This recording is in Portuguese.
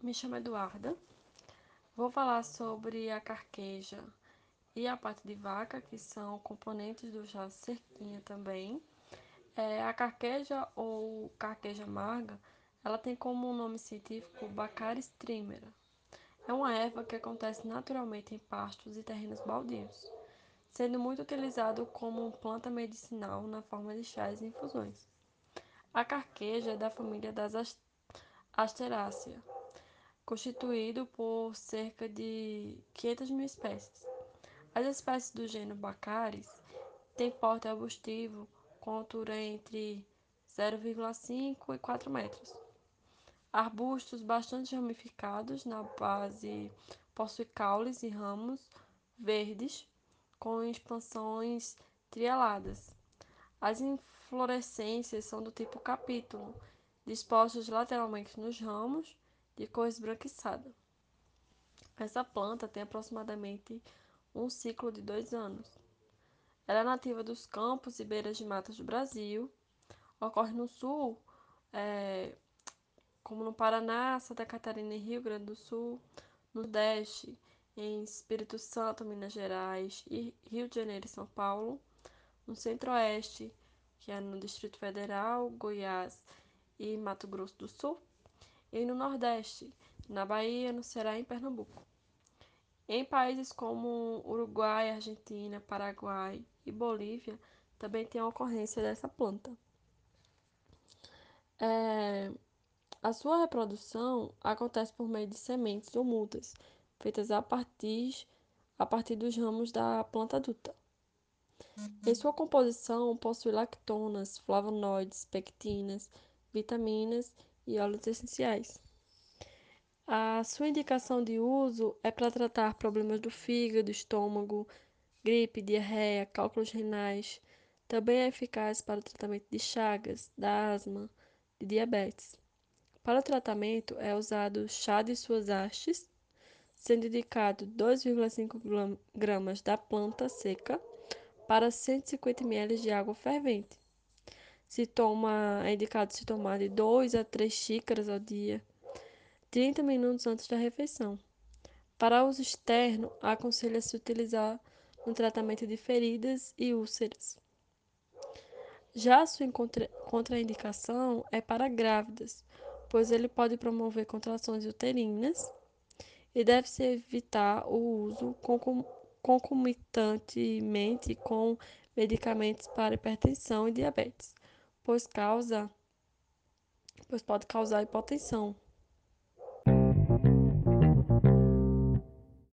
Me chamo Eduarda. Vou falar sobre a carqueja e a pata de vaca, que são componentes do chá cerquinha também. É, a carqueja ou carqueja amarga, ela tem como nome científico Baccharis trimera. É uma erva que acontece naturalmente em pastos e terrenos baldios, sendo muito utilizado como planta medicinal na forma de chás e infusões. A carqueja é da família das Asteraceae constituído por cerca de 500 mil espécies. As espécies do gênero Baccharis têm porte arbustivo com altura entre 0,5 e 4 metros. Arbustos bastante ramificados na base possuem caules e ramos verdes com expansões trialadas. As inflorescências são do tipo capítulo, dispostas lateralmente nos ramos de cor esbranquiçada. Essa planta tem aproximadamente um ciclo de dois anos. Ela é nativa dos campos e beiras de matas do Brasil. Ocorre no sul, é, como no Paraná, Santa Catarina e Rio Grande do Sul, no Nordeste, em Espírito Santo, Minas Gerais e Rio de Janeiro e São Paulo, no Centro-Oeste, que é no Distrito Federal, Goiás e Mato Grosso do Sul, e no Nordeste, na Bahia, no Ceará e em Pernambuco. Em países como Uruguai, Argentina, Paraguai e Bolívia, também tem a ocorrência dessa planta. É, a sua reprodução acontece por meio de sementes ou mudas, feitas a partir, a partir dos ramos da planta adulta. Em sua composição, possui lactonas, flavonoides, pectinas, vitaminas e óleos essenciais. A sua indicação de uso é para tratar problemas do fígado, estômago, gripe, diarreia, cálculos renais. Também é eficaz para o tratamento de chagas, da asma, de diabetes. Para o tratamento é usado chá de suas hastes, sendo indicado 2,5 gramas da planta seca para 150 ml de água fervente. Se toma, é indicado se tomar de 2 a 3 xícaras ao dia, 30 minutos antes da refeição. Para uso externo, aconselha-se utilizar no tratamento de feridas e úlceras. Já a sua contraindicação é para grávidas, pois ele pode promover contrações uterinas e deve-se evitar o uso concomitantemente com medicamentos para hipertensão e diabetes pois causa pois pode causar hipotensão.